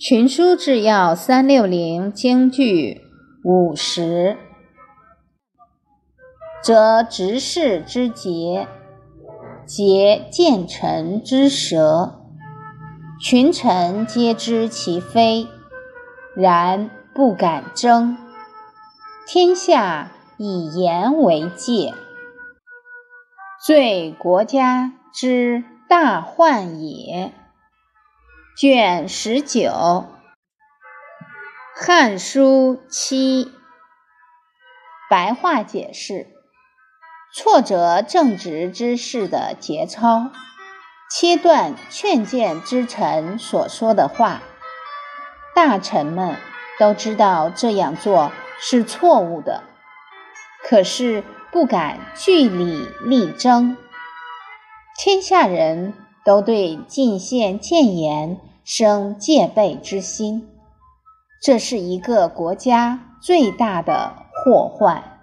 群书治要三六零京剧五十，则执事之节，节见臣之舌，群臣皆知其非，然不敢争。天下以言为戒，罪国家之大患也。卷十九，《汉书》七，白话解释：挫折正直之士的节操，切断劝谏之臣所说的话。大臣们都知道这样做是错误的，可是不敢据理力争。天下人都对进献谏言。生戒备之心，这是一个国家最大的祸患。